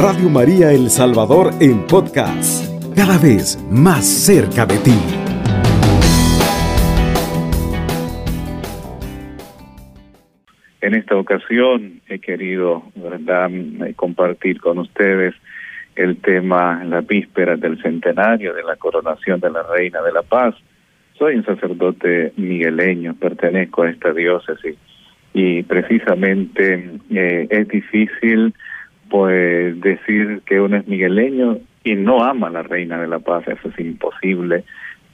Radio María El Salvador en podcast, cada vez más cerca de ti. En esta ocasión he querido ¿verdad? compartir con ustedes el tema, la víspera del centenario de la coronación de la Reina de la Paz. Soy un sacerdote migueleño, pertenezco a esta diócesis y precisamente eh, es difícil pues decir que uno es migueleño y no ama a la Reina de la Paz, eso es imposible.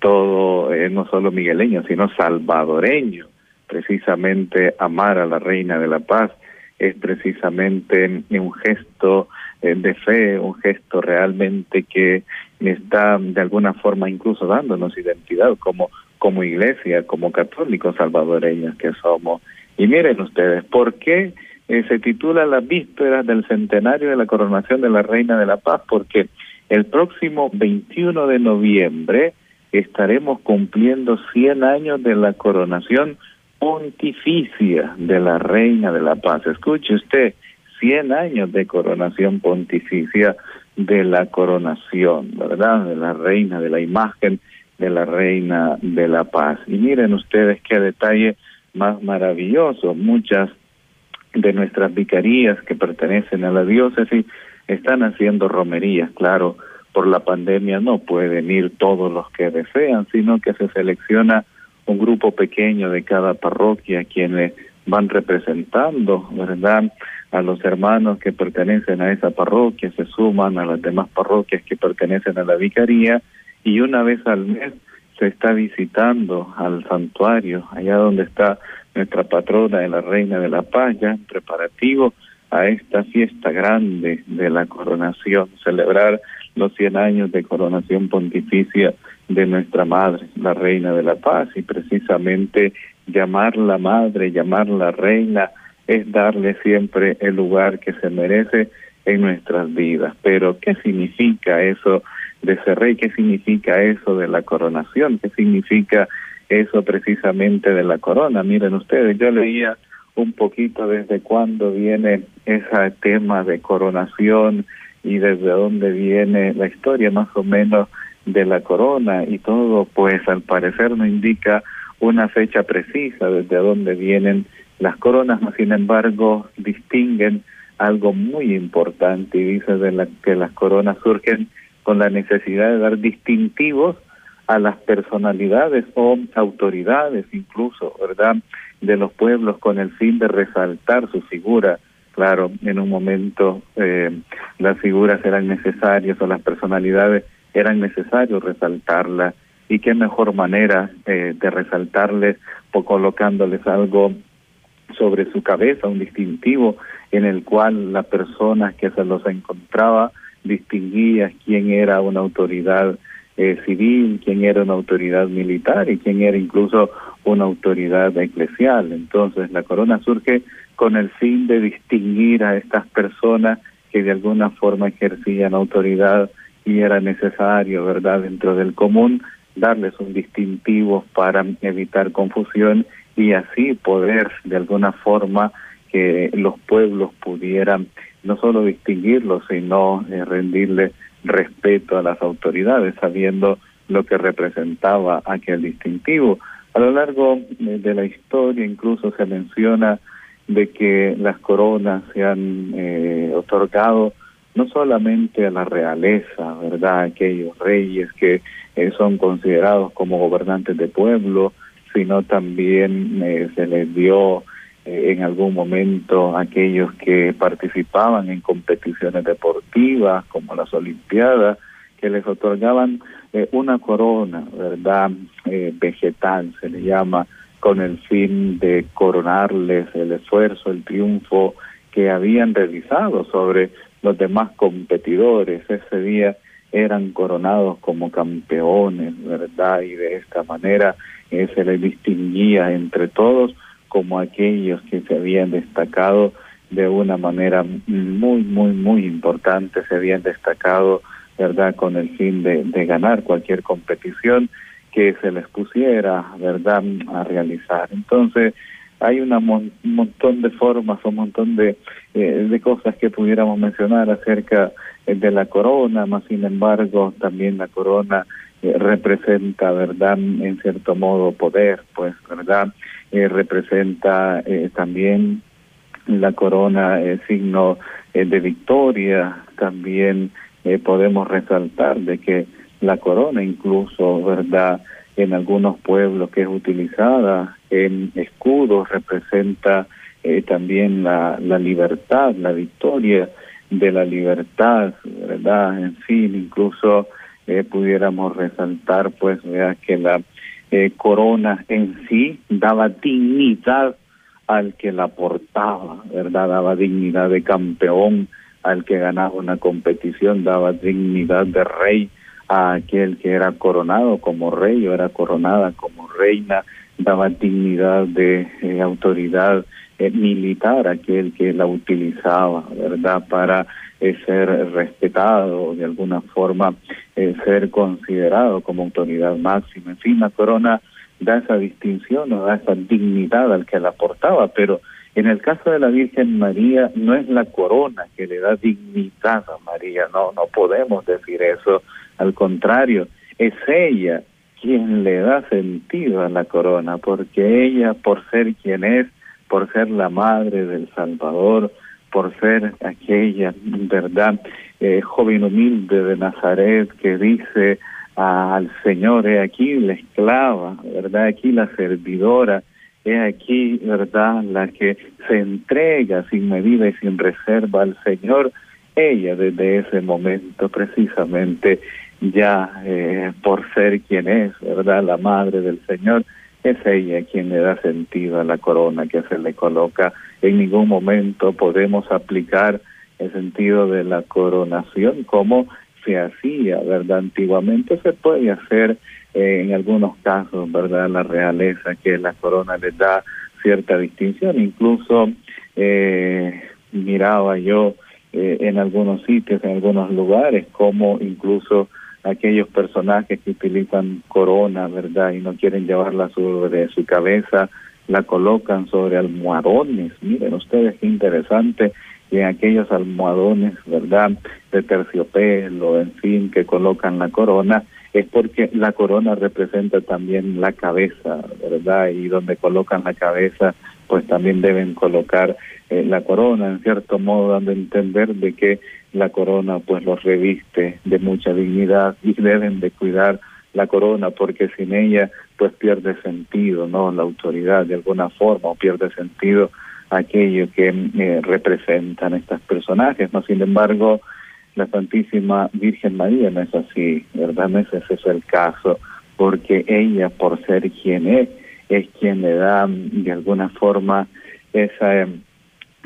Todo es no solo migueleño, sino salvadoreño. Precisamente amar a la Reina de la Paz es precisamente un gesto eh, de fe, un gesto realmente que está de alguna forma incluso dándonos identidad como, como iglesia, como católicos salvadoreños que somos. Y miren ustedes, ¿por qué eh, se titula La víspera del centenario de la coronación de la Reina de la Paz? Porque el próximo 21 de noviembre estaremos cumpliendo 100 años de la coronación pontificia de la Reina de la Paz. Escuche usted, 100 años de coronación pontificia de la coronación, ¿verdad? De la Reina, de la imagen de la Reina de la Paz. Y miren ustedes qué detalle más maravilloso. Muchas de nuestras vicarías que pertenecen a la diócesis están haciendo romerías, claro, por la pandemia no pueden ir todos los que desean, sino que se selecciona un grupo pequeño de cada parroquia quienes van representando, ¿verdad? A los hermanos que pertenecen a esa parroquia, se suman a las demás parroquias que pertenecen a la vicaría y una vez al mes se está visitando al santuario, allá donde está nuestra patrona de la Reina de la Paz, ya en preparativo a esta fiesta grande de la coronación, celebrar los 100 años de coronación pontificia de nuestra Madre, la Reina de la Paz, y precisamente llamarla Madre, llamarla Reina, es darle siempre el lugar que se merece en nuestras vidas. Pero, ¿qué significa eso de ser rey? ¿Qué significa eso de la coronación? ¿Qué significa eso precisamente de la corona? Miren ustedes, yo leía un poquito desde cuándo viene ese tema de coronación y desde dónde viene la historia más o menos de la corona y todo, pues al parecer no indica una fecha precisa desde dónde vienen las coronas, sin embargo distinguen algo muy importante y dice de la, que las coronas surgen con la necesidad de dar distintivos a las personalidades o autoridades incluso, ¿verdad?, de los pueblos con el fin de resaltar su figura. Claro, en un momento eh, las figuras eran necesarias o las personalidades eran necesarios resaltarlas y qué mejor manera eh, de resaltarles colocándoles algo sobre su cabeza, un distintivo en el cual la persona que se los encontraba distinguía quién era una autoridad eh, civil, quién era una autoridad militar y quién era incluso una autoridad eclesial. Entonces la corona surge con el fin de distinguir a estas personas que de alguna forma ejercían autoridad y era necesario, ¿verdad?, dentro del común, darles un distintivo para evitar confusión y así poder de alguna forma que los pueblos pudieran no solo distinguirlos, sino eh, rendirle respeto a las autoridades, sabiendo lo que representaba aquel distintivo. A lo largo eh, de la historia incluso se menciona de que las coronas se han eh, otorgado no solamente a la realeza, ¿verdad? Aquellos reyes que eh, son considerados como gobernantes de pueblo, sino también eh, se les dio en algún momento aquellos que participaban en competiciones deportivas como las Olimpiadas, que les otorgaban una corona, ¿verdad? vegetal, se le llama, con el fin de coronarles el esfuerzo, el triunfo que habían realizado sobre los demás competidores ese día eran coronados como campeones, ¿verdad? Y de esta manera eh, se les distinguía entre todos como aquellos que se habían destacado de una manera muy, muy, muy importante, se habían destacado, ¿verdad?, con el fin de, de ganar cualquier competición que se les pusiera, ¿verdad?, a realizar. Entonces, hay una un montón de formas, un montón de, eh, de cosas que pudiéramos mencionar acerca de la corona, más sin embargo también la corona eh, representa, ¿verdad?, en cierto modo poder, pues, ¿verdad? representa también la corona, signo de victoria, también podemos resaltar de que la corona incluso, ¿verdad?, en algunos pueblos que es utilizada en escudos, representa eh, también la, la libertad, la victoria de la libertad, ¿verdad? En fin, incluso eh, pudiéramos resaltar, pues, vea que la eh, corona en sí daba dignidad al que la portaba, ¿verdad? Daba dignidad de campeón al que ganaba una competición, daba dignidad de rey a aquel que era coronado como rey o era coronada como reina, daba dignidad de eh, autoridad eh, militar a aquel que la utilizaba, ¿verdad? Para eh, ser respetado, de alguna forma ser considerado como autoridad máxima. En fin, la corona da esa distinción o da esa dignidad al que la portaba, pero en el caso de la Virgen María no es la corona que le da dignidad a María, no, no podemos decir eso, al contrario, es ella quien le da sentido a la corona, porque ella, por ser quien es, por ser la madre del Salvador, por ser aquella, verdad, eh, joven humilde de Nazaret que dice al Señor, he aquí la esclava, verdad, aquí la servidora, He aquí, ¿verdad?, la que se entrega sin medida y sin reserva al Señor. Ella desde ese momento precisamente ya eh, por ser quien es, ¿verdad?, la madre del Señor, es ella quien le da sentido a la corona que se le coloca. En ningún momento podemos aplicar el sentido de la coronación como se hacía, ¿verdad? Antiguamente se puede hacer eh, en algunos casos, ¿verdad? La realeza que la corona le da cierta distinción, incluso eh, miraba yo eh, en algunos sitios, en algunos lugares, como incluso aquellos personajes que utilizan corona, ¿verdad? Y no quieren llevarla sobre su cabeza, la colocan sobre almohadones. Miren ustedes qué interesante y en aquellos almohadones, ¿verdad? De terciopelo, en fin, que colocan la corona, es porque la corona representa también la cabeza, ¿verdad? Y donde colocan la cabeza, pues también deben colocar eh, la corona, en cierto modo dando a entender de que la corona pues los reviste de mucha dignidad y deben de cuidar la corona porque sin ella pues pierde sentido, ¿no? La autoridad de alguna forma o pierde sentido aquello que eh, representan estos personajes, ¿no? Sin embargo, la Santísima Virgen María no es así, ¿verdad? No es ese es el caso, porque ella, por ser quien es, es quien le da de alguna forma ese em,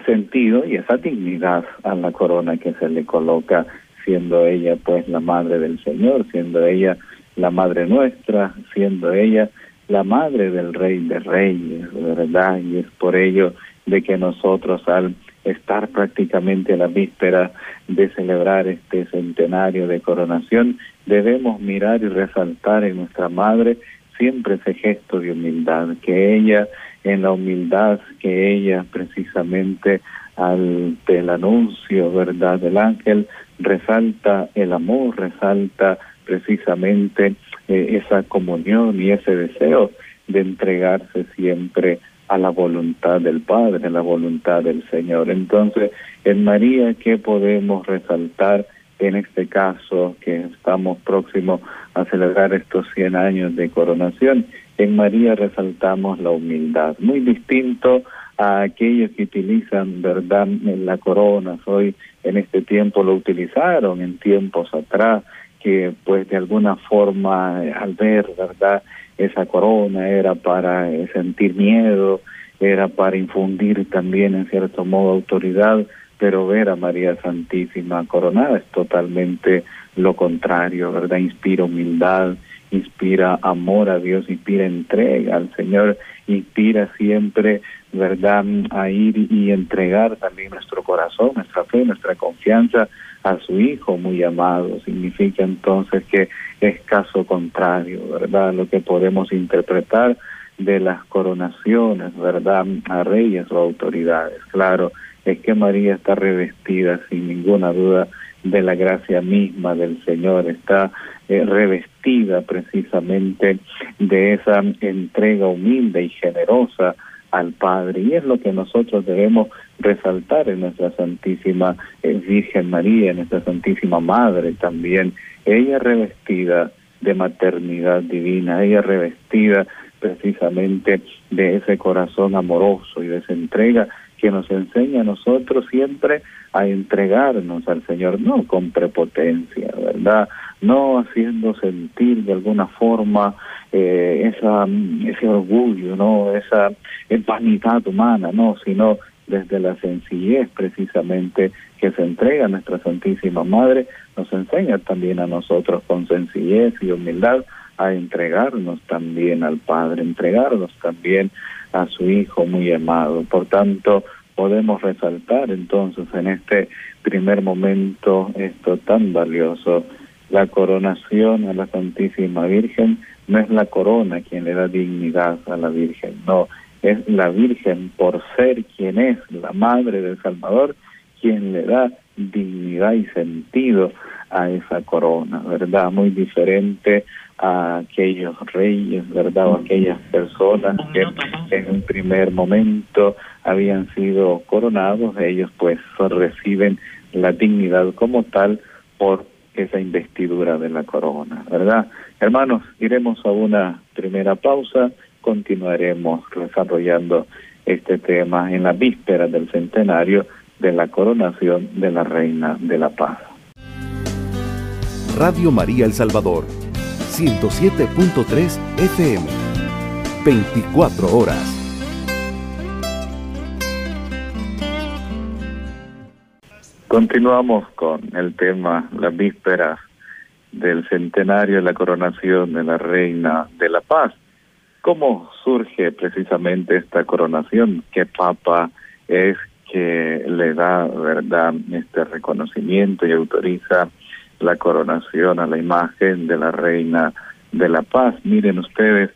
sentido y esa dignidad a la corona que se le coloca, siendo ella pues la madre del Señor, siendo ella la madre nuestra, siendo ella la madre del Rey de Reyes, ¿verdad? Y es por ello de que nosotros al estar prácticamente a la víspera de celebrar este centenario de coronación, debemos mirar y resaltar en nuestra madre siempre ese gesto de humildad, que ella, en la humildad que ella precisamente al del anuncio, ¿verdad?, del ángel, resalta el amor, resalta precisamente eh, esa comunión y ese deseo de entregarse siempre a la voluntad del Padre, a la voluntad del Señor. Entonces, en María, ¿qué podemos resaltar en este caso que estamos próximos a celebrar estos 100 años de coronación? En María resaltamos la humildad, muy distinto a aquellos que utilizan, ¿verdad?, la corona. Hoy en este tiempo lo utilizaron, en tiempos atrás, que pues de alguna forma al ver, ¿verdad?, esa corona era para eh, sentir miedo, era para infundir también en cierto modo autoridad, pero ver a María Santísima coronada es totalmente lo contrario, ¿verdad? Inspira humildad, inspira amor a Dios, inspira entrega al Señor, inspira siempre, ¿verdad?, a ir y entregar también nuestro corazón, nuestra fe, nuestra confianza a su Hijo muy amado. Significa entonces que es caso contrario, ¿verdad? Lo que podemos interpretar de las coronaciones, ¿verdad?, a reyes o autoridades. Claro, es que María está revestida sin ninguna duda de la gracia misma del Señor, está eh, revestida precisamente de esa entrega humilde y generosa al Padre. Y es lo que nosotros debemos resaltar en nuestra Santísima eh, Virgen María, en nuestra Santísima Madre también. Ella revestida de maternidad divina, ella revestida precisamente de ese corazón amoroso y de esa entrega que nos enseña a nosotros siempre a entregarnos al Señor, no con prepotencia, ¿verdad? No haciendo sentir de alguna forma eh, esa, ese orgullo, ¿no? Esa vanidad humana, no, sino desde la sencillez precisamente que se entrega a nuestra Santísima Madre, nos enseña también a nosotros con sencillez y humildad a entregarnos también al Padre, entregarnos también a su Hijo muy amado. Por tanto, podemos resaltar entonces en este primer momento esto tan valioso. La coronación a la Santísima Virgen no es la corona quien le da dignidad a la Virgen, no, es la Virgen por ser quien es, la Madre del Salvador, quien le da dignidad y sentido a esa corona, ¿verdad? Muy diferente a aquellos reyes, ¿verdad? O aquellas personas que en un primer momento habían sido coronados, ellos pues reciben la dignidad como tal por esa investidura de la corona, ¿verdad? Hermanos, iremos a una primera pausa, continuaremos desarrollando este tema en la víspera del centenario de la coronación de la Reina de la Paz. Radio María El Salvador, 107.3 FM, 24 horas. Continuamos con el tema, la víspera del centenario de la coronación de la Reina de la Paz. ¿Cómo surge precisamente esta coronación? ¿Qué papa es que le da, verdad, este reconocimiento y autoriza la coronación a la imagen de la Reina de la Paz. Miren ustedes,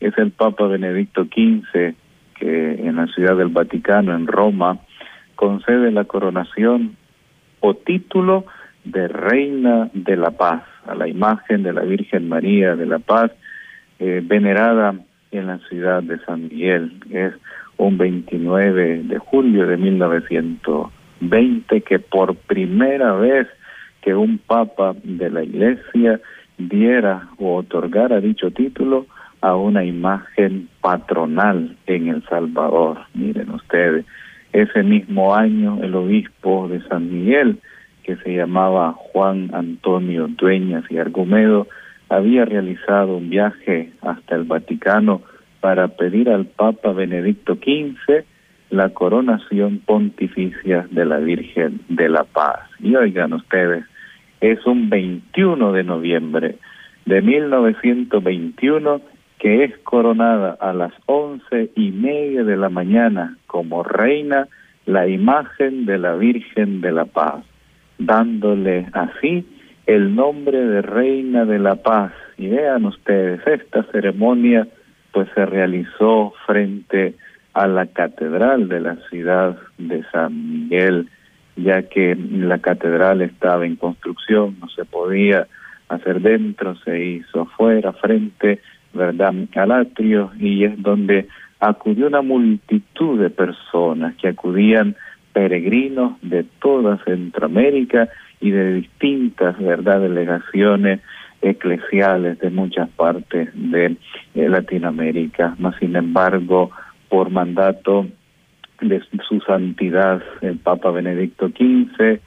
es el Papa Benedicto XV que en la ciudad del Vaticano, en Roma, concede la coronación o título de Reina de la Paz a la imagen de la Virgen María de la Paz, eh, venerada en la ciudad de San Miguel. Es un 29 de julio de 1920 que por primera vez que un papa de la iglesia diera o otorgara dicho título a una imagen patronal en El Salvador. Miren ustedes, ese mismo año el obispo de San Miguel, que se llamaba Juan Antonio Dueñas y Argumedo, había realizado un viaje hasta el Vaticano para pedir al Papa Benedicto XV la coronación pontificia de la Virgen de la Paz. Y oigan ustedes, es un 21 de noviembre de 1921 que es coronada a las once y media de la mañana como reina la imagen de la Virgen de la Paz, dándole así el nombre de Reina de la Paz. Y vean ustedes, esta ceremonia pues se realizó frente a la catedral de la ciudad de San Miguel ya que la catedral estaba en construcción, no se podía hacer dentro, se hizo afuera, frente, ¿verdad?, al atrio, y es donde acudió una multitud de personas que acudían peregrinos de toda Centroamérica y de distintas, ¿verdad?, delegaciones eclesiales de muchas partes de eh, Latinoamérica. Más sin embargo, por mandato de su santidad el Papa Benedicto XV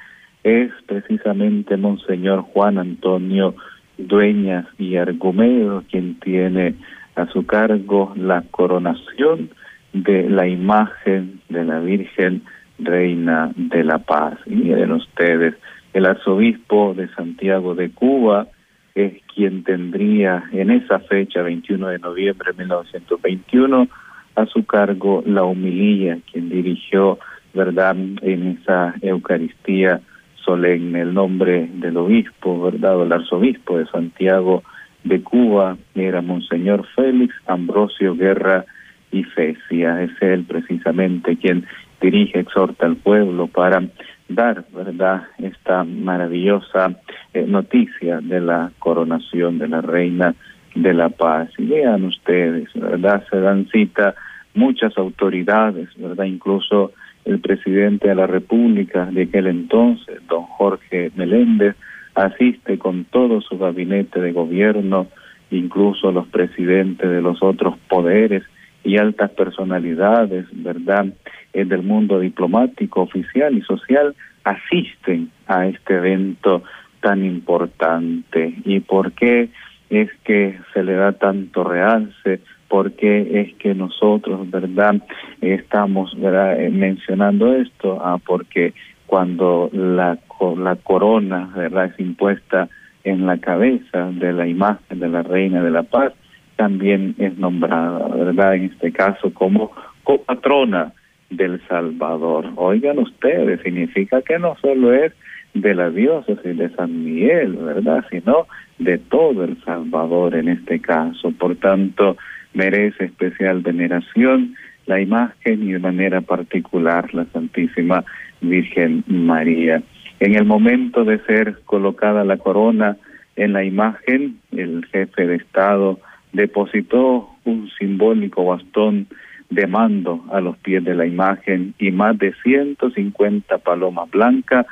es precisamente Monseñor Juan Antonio Dueñas y Argumedo quien tiene a su cargo la coronación de la imagen de la Virgen Reina de la Paz. Y miren ustedes, el arzobispo de Santiago de Cuba es quien tendría en esa fecha, 21 de noviembre de 1921, a su cargo la humilía, quien dirigió, ¿verdad?, en esa Eucaristía solemne el nombre del obispo, ¿verdad?, el arzobispo de Santiago de Cuba era Monseñor Félix Ambrosio Guerra y Fecia. Es él precisamente quien dirige, exhorta al pueblo para dar, ¿verdad?, esta maravillosa eh, noticia de la coronación de la Reina de la Paz. Y vean ustedes, ¿verdad?, se dan cita muchas autoridades, ¿verdad?, incluso el presidente de la República de aquel entonces, don Jorge Meléndez, asiste con todo su gabinete de gobierno, incluso los presidentes de los otros poderes y altas personalidades, ¿verdad?, eh, del mundo diplomático, oficial y social, asisten a este evento tan importante. ¿Y por qué es que se le da tanto realce? ¿Por qué es que nosotros, verdad, estamos. Eh, mencionando esto? Ah, porque cuando la, la corona, verdad, es impuesta en la cabeza de la imagen de la Reina de la Paz, también es nombrada, ¿verdad? En este caso como copatrona del Salvador. Oigan ustedes, significa que no solo es de la diócesis de San Miguel, ¿verdad? Sino de todo El Salvador en este caso. Por tanto, merece especial veneración la imagen y de manera particular la Santísima Virgen María. En el momento de ser colocada la corona en la imagen, el jefe de Estado depositó un simbólico bastón de mando a los pies de la imagen y más de 150 palomas blancas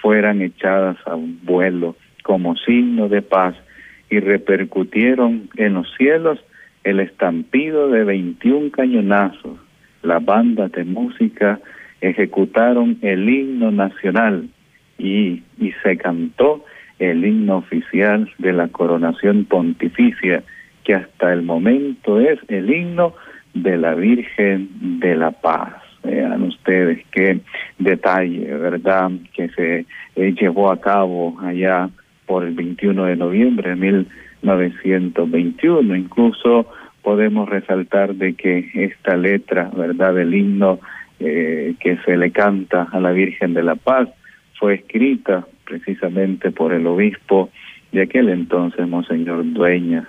fueran echadas a un vuelo como signo de paz y repercutieron en los cielos el estampido de 21 cañonazos. Las bandas de música ejecutaron el himno nacional y, y se cantó el himno oficial de la coronación pontificia, que hasta el momento es el himno de la Virgen de la Paz. Vean ustedes qué detalle, ¿verdad?, que se eh, llevó a cabo allá por el 21 de noviembre de 1921. Incluso podemos resaltar de que esta letra, ¿verdad?, del himno eh, que se le canta a la Virgen de la Paz fue escrita precisamente por el obispo de aquel entonces, Monseñor Dueña,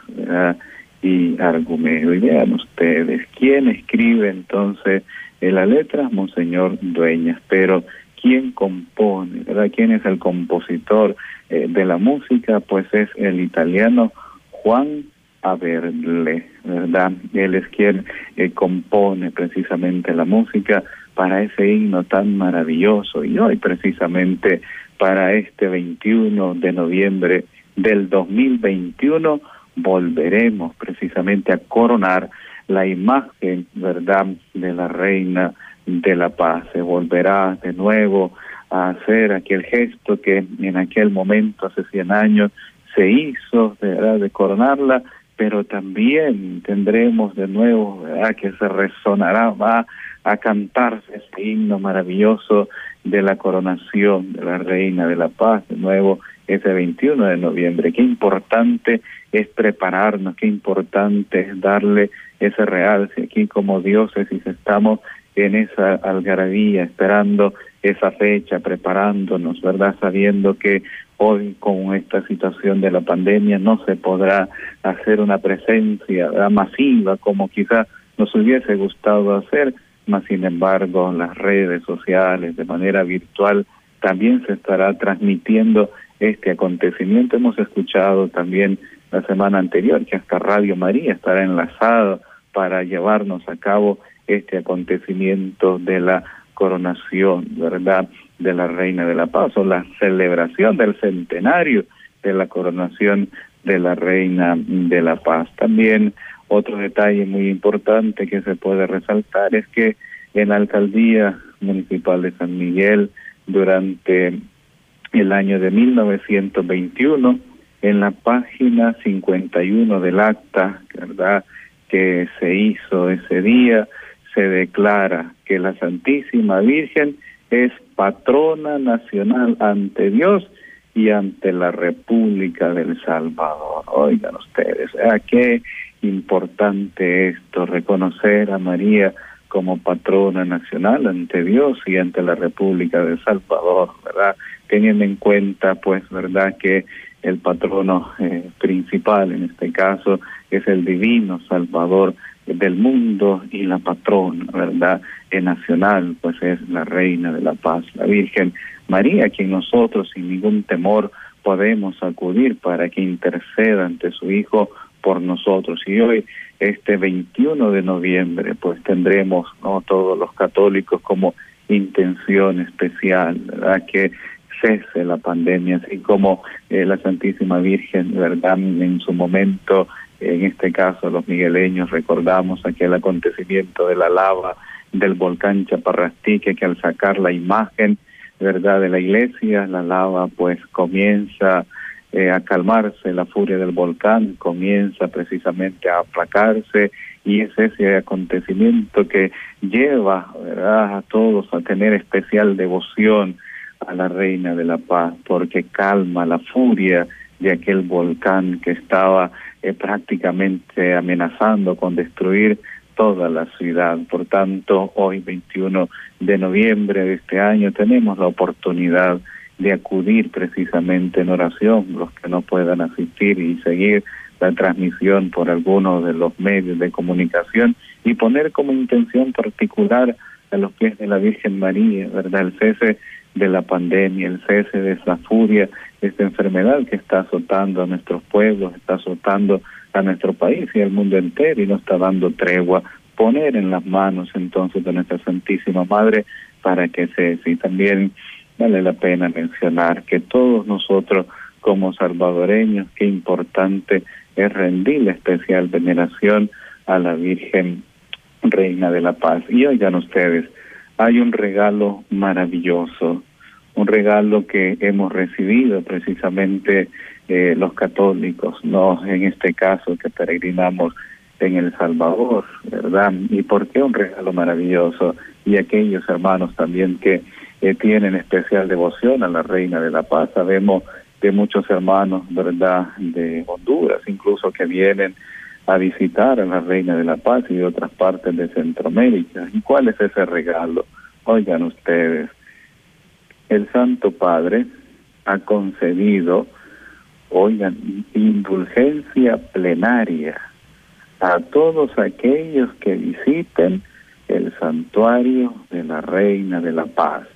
y Argumedo. Y vean ustedes, ¿quién escribe entonces en la letra? Monseñor Dueñas, pero ¿quién compone? ¿verdad? ¿Quién es el compositor eh, de la música? Pues es el italiano Juan Averle, ¿verdad? Él es quien eh, compone precisamente la música para ese himno tan maravilloso y hoy precisamente para este 21 de noviembre del 2021 volveremos precisamente a coronar la imagen, ¿verdad?, de la reina de la paz. Se volverá de nuevo a hacer aquel gesto que en aquel momento, hace 100 años, se hizo, de coronarla, pero también tendremos de nuevo, ¿verdad?, que se resonará, va a cantarse este himno maravilloso de la coronación de la Reina de la Paz, de nuevo ese 21 de noviembre. Qué importante es prepararnos, qué importante es darle ese realce aquí como diócesis estamos en esa algarabía, esperando esa fecha, preparándonos, ¿verdad? Sabiendo que hoy con esta situación de la pandemia no se podrá hacer una presencia masiva como quizás nos hubiese gustado hacer, mas sin embargo las redes sociales de manera virtual también se estará transmitiendo este acontecimiento. Hemos escuchado también la semana anterior que hasta Radio María estará enlazado para llevarnos a cabo este acontecimiento de la coronación, ¿verdad?, de la Reina de la Paz o la celebración del centenario de la coronación de la Reina de la Paz. También otro detalle muy importante que se puede resaltar es que en la alcaldía municipal de San Miguel durante el año de 1921 en la página 51 del acta, ¿verdad?, que se hizo ese día, se declara que la Santísima Virgen es patrona nacional ante Dios y ante la República del Salvador. Oigan ustedes, ¿a qué importante esto, reconocer a María como patrona nacional ante Dios y ante la República de Salvador, ¿verdad? Teniendo en cuenta, pues, ¿verdad? Que el patrono eh, principal, en este caso, es el divino Salvador del mundo y la patrona, ¿verdad? En nacional, pues es la reina de la paz, la Virgen María, quien nosotros sin ningún temor podemos acudir para que interceda ante su Hijo por nosotros. Y hoy, este 21 de noviembre, pues tendremos, ¿no? Todos los católicos como intención especial, ¿verdad? Que cese la pandemia, así como eh, la Santísima Virgen, ¿verdad? En su momento, en este caso los migueleños, recordamos aquel acontecimiento de la lava del volcán Chaparrastique, que al sacar la imagen, ¿verdad?, de la iglesia, la lava pues comienza eh, a calmarse, la furia del volcán comienza precisamente a aplacarse y es ese acontecimiento que lleva ¿verdad? a todos a tener especial devoción a la Reina de la Paz, porque calma la furia de aquel volcán que estaba eh, prácticamente amenazando con destruir toda la ciudad. Por tanto, hoy 21 de noviembre de este año tenemos la oportunidad de acudir precisamente en oración, los que no puedan asistir y seguir la transmisión por algunos de los medios de comunicación y poner como intención particular a los pies de la Virgen María, ¿verdad? El cese de la pandemia, el cese de esa furia, esta enfermedad que está azotando a nuestros pueblos, está azotando a nuestro país y al mundo entero y no está dando tregua. Poner en las manos entonces de nuestra Santísima Madre para que cese. Y también vale la pena mencionar que todos nosotros como salvadoreños, qué importante es rendir la especial veneración a la Virgen Reina de la Paz. Y oigan ustedes, hay un regalo maravilloso, un regalo que hemos recibido precisamente eh, los católicos, no en este caso que peregrinamos en El Salvador, ¿verdad? ¿Y por qué un regalo maravilloso? Y aquellos hermanos también que eh, tienen especial devoción a la Reina de la Paz, sabemos de muchos hermanos, ¿verdad?, de Honduras, incluso que vienen a visitar a la Reina de la Paz y de otras partes de Centroamérica. ¿Y cuál es ese regalo? Oigan ustedes, el Santo Padre ha concedido, oigan, indulgencia plenaria a todos aquellos que visiten el santuario de la Reina de la Paz.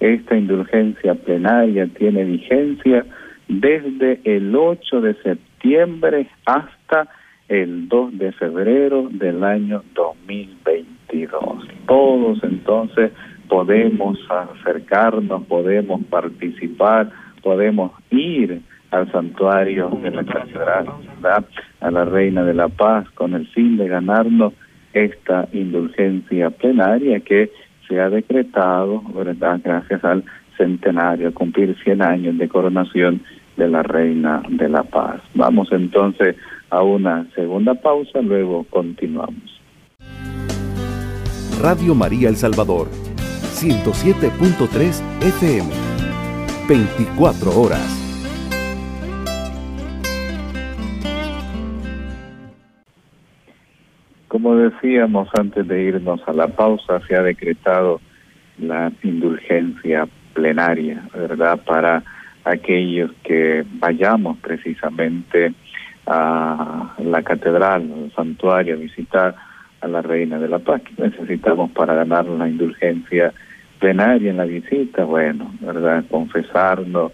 Esta indulgencia plenaria tiene vigencia desde el 8 de septiembre hasta el 2 de febrero del año 2022. Todos entonces podemos acercarnos, podemos participar, podemos ir al santuario de la catedral, a la Reina de la Paz, con el fin de ganarnos esta indulgencia plenaria que se ha decretado, ¿verdad? Gracias al centenario, cumplir 100 años de coronación de la Reina de la Paz. Vamos entonces a una segunda pausa, luego continuamos. Radio María El Salvador, 107.3 FM, 24 horas. Como decíamos antes de irnos a la pausa, se ha decretado la indulgencia plenaria, ¿verdad? Para aquellos que vayamos precisamente a la catedral, al santuario, a visitar a la Reina de la Paz. ¿Qué necesitamos para ganar la indulgencia plenaria en la visita? Bueno, ¿verdad? Confesarnos,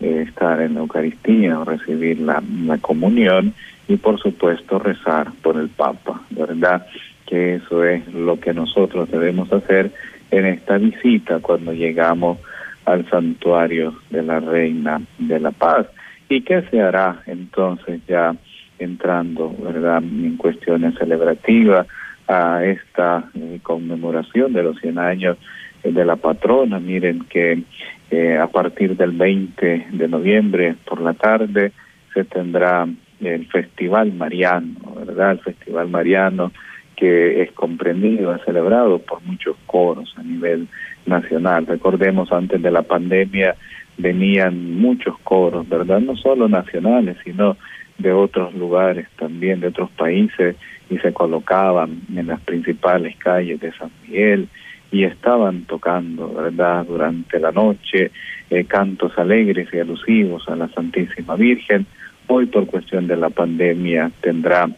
eh, estar en la Eucaristía recibir la, la comunión y por supuesto rezar por el Papa, ¿verdad? Que eso es lo que nosotros debemos hacer en esta visita cuando llegamos al santuario de la Reina de la Paz. ¿Y qué se hará entonces ya entrando, verdad, en cuestiones celebrativas a esta eh, conmemoración de los 100 años de la patrona? Miren que eh, a partir del 20 de noviembre por la tarde se tendrá el Festival Mariano, ¿verdad? El Festival Mariano que es comprendido, es celebrado por muchos coros a nivel nacional. Recordemos, antes de la pandemia venían muchos coros, ¿verdad? No solo nacionales, sino de otros lugares también, de otros países, y se colocaban en las principales calles de San Miguel y estaban tocando, ¿verdad?, durante la noche eh, cantos alegres y alusivos a la Santísima Virgen. Hoy, por cuestión de la pandemia, tendrá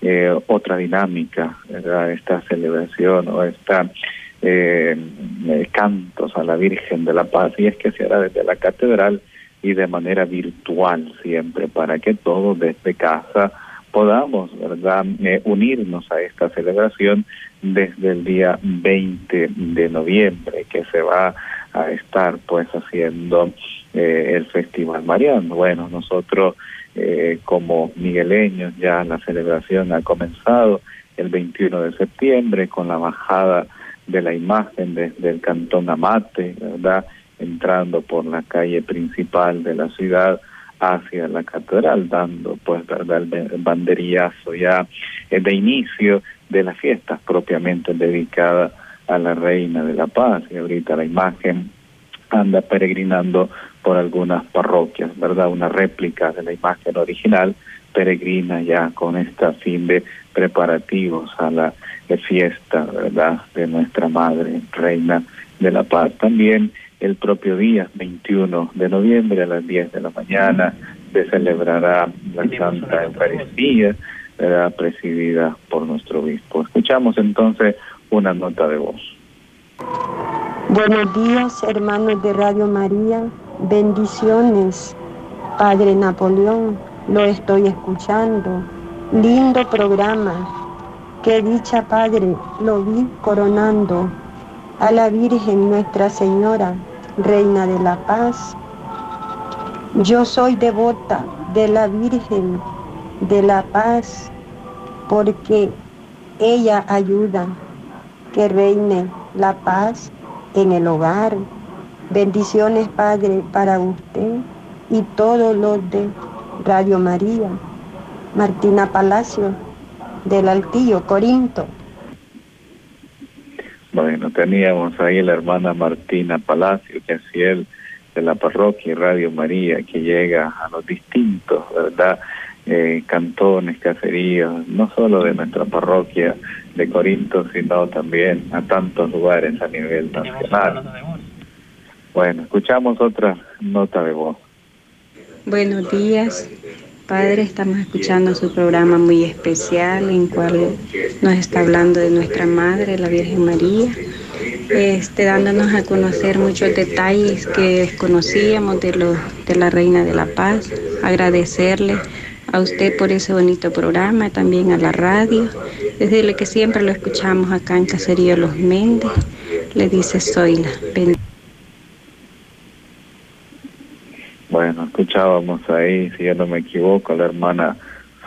eh, otra dinámica, ¿verdad?, esta celebración o esta eh, cantos a la Virgen de la Paz, y es que se hará desde la catedral y de manera virtual siempre, para que todos desde casa podamos, ¿verdad?, eh, unirnos a esta celebración desde el día 20 de noviembre, que se va a estar pues haciendo eh, el Festival Mariano. Bueno, nosotros eh, como migueleños ya la celebración ha comenzado el 21 de septiembre con la bajada de la imagen desde el Cantón Amate, ¿verdad? Entrando por la calle principal de la ciudad hacia la catedral, dando pues verdad el banderillazo ya eh, de inicio de las fiestas propiamente dedicadas a la Reina de la Paz. Y ahorita la imagen anda peregrinando por algunas parroquias, ¿verdad? Una réplica de la imagen original peregrina ya con esta fin de preparativos a la fiesta, ¿verdad? De nuestra Madre, Reina de la Paz. También el propio día 21 de noviembre a las 10 de la mañana se celebrará la Santa Eucaristía, presidida por nuestro obispo. Escuchamos entonces una nota de voz. Buenos días, hermanos de Radio María. Bendiciones, Padre Napoleón. Lo estoy escuchando. Lindo programa. Qué dicha, Padre. Lo vi coronando a la Virgen Nuestra Señora Reina de la Paz. Yo soy devota de la Virgen de la Paz porque ella ayuda que reine la paz en el hogar. Bendiciones, Padre, para usted y todos los de Radio María. Martina Palacio, del Altillo, Corinto. Bueno, teníamos ahí la hermana Martina Palacio, que es fiel de la parroquia y Radio María, que llega a los distintos, ¿verdad? Eh, cantones, caseríos, no solo de nuestra parroquia de Corinto, sino también a tantos lugares a nivel nacional. Bueno, escuchamos otra nota de voz. Buenos días, Padre, estamos escuchando su programa muy especial en cual nos está hablando de nuestra Madre, la Virgen María, este, dándonos a conocer muchos detalles que desconocíamos de, lo, de la Reina de la Paz. Agradecerle a usted por ese bonito programa, también a la radio, decirle que siempre lo escuchamos acá en Caserío Los Méndez. Le dice Zoila. Bueno, escuchábamos ahí, si yo no me equivoco, la hermana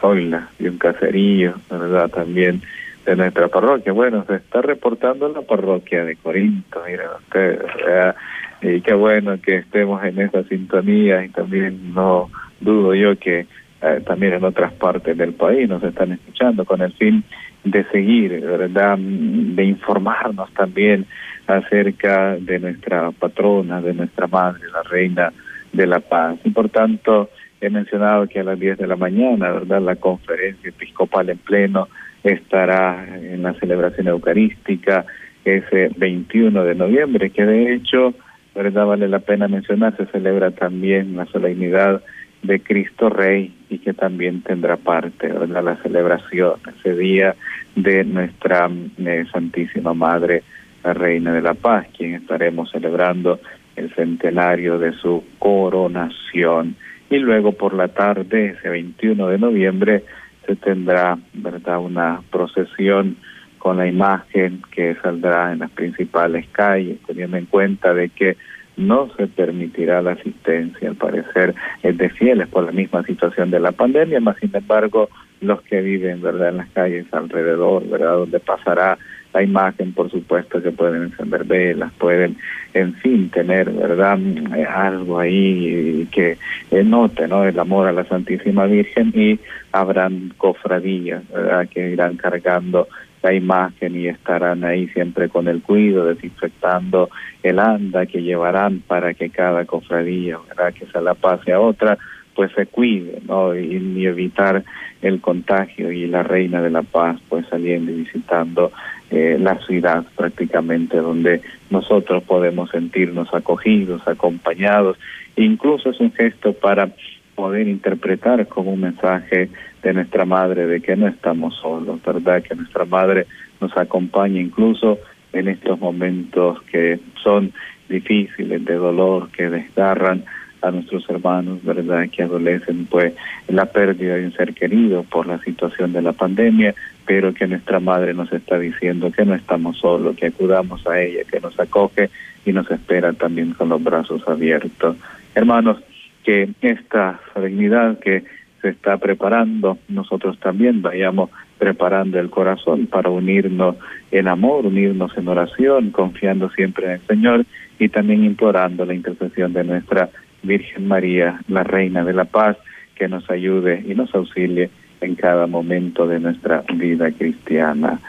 Zoila de un caserío, ¿verdad? También de nuestra parroquia. Bueno, se está reportando la parroquia de Corinto, miren ustedes, ¿verdad? Y qué bueno que estemos en esa sintonía y también no dudo yo que eh, también en otras partes del país nos están escuchando con el fin de seguir, ¿verdad? De informarnos también acerca de nuestra patrona, de nuestra madre, la reina de la paz. Y por tanto, he mencionado que a las 10 de la mañana, ¿verdad? La conferencia episcopal en pleno estará en la celebración eucarística ese 21 de noviembre, que de hecho, ¿verdad? Vale la pena mencionar, se celebra también la solemnidad de Cristo Rey y que también tendrá parte de la celebración ese día de nuestra eh, Santísima Madre, la Reina de la Paz, quien estaremos celebrando el centenario de su coronación. Y luego por la tarde, ese 21 de noviembre, se tendrá verdad una procesión con la imagen que saldrá en las principales calles, teniendo en cuenta de que no se permitirá la asistencia, al parecer, es de fieles por la misma situación de la pandemia, más sin embargo, los que viven, ¿verdad?, en las calles alrededor, ¿verdad?, donde pasará la imagen, por supuesto que pueden encender velas, pueden, en fin, tener, ¿verdad?, eh, algo ahí que note, ¿no?, el amor a la Santísima Virgen y habrán cofradías, ¿verdad?, que irán cargando la imagen y estarán ahí siempre con el cuidado, desinfectando el anda que llevarán para que cada cofradía, ¿verdad? que se la pase a otra, pues se cuide, ¿no? Y, evitar el contagio y la reina de la paz, pues saliendo y visitando eh, la ciudad prácticamente, donde nosotros podemos sentirnos acogidos, acompañados. Incluso es un gesto para poder interpretar como un mensaje de nuestra madre de que no estamos solos, ¿verdad? Que nuestra madre nos acompaña incluso en estos momentos que son difíciles, de dolor, que desgarran a nuestros hermanos, ¿verdad?, que adolecen pues la pérdida de un ser querido por la situación de la pandemia, pero que nuestra madre nos está diciendo que no estamos solos, que acudamos a ella, que nos acoge y nos espera también con los brazos abiertos. Hermanos, que esta solemnidad que se está preparando, nosotros también vayamos preparando el corazón para unirnos en amor, unirnos en oración, confiando siempre en el Señor y también implorando la intercesión de nuestra Virgen María, la Reina de la Paz, que nos ayude y nos auxilie en cada momento de nuestra vida cristiana.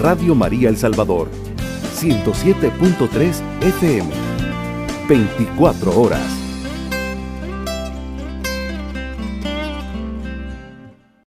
Radio María El Salvador, 107.3 FM, 24 horas.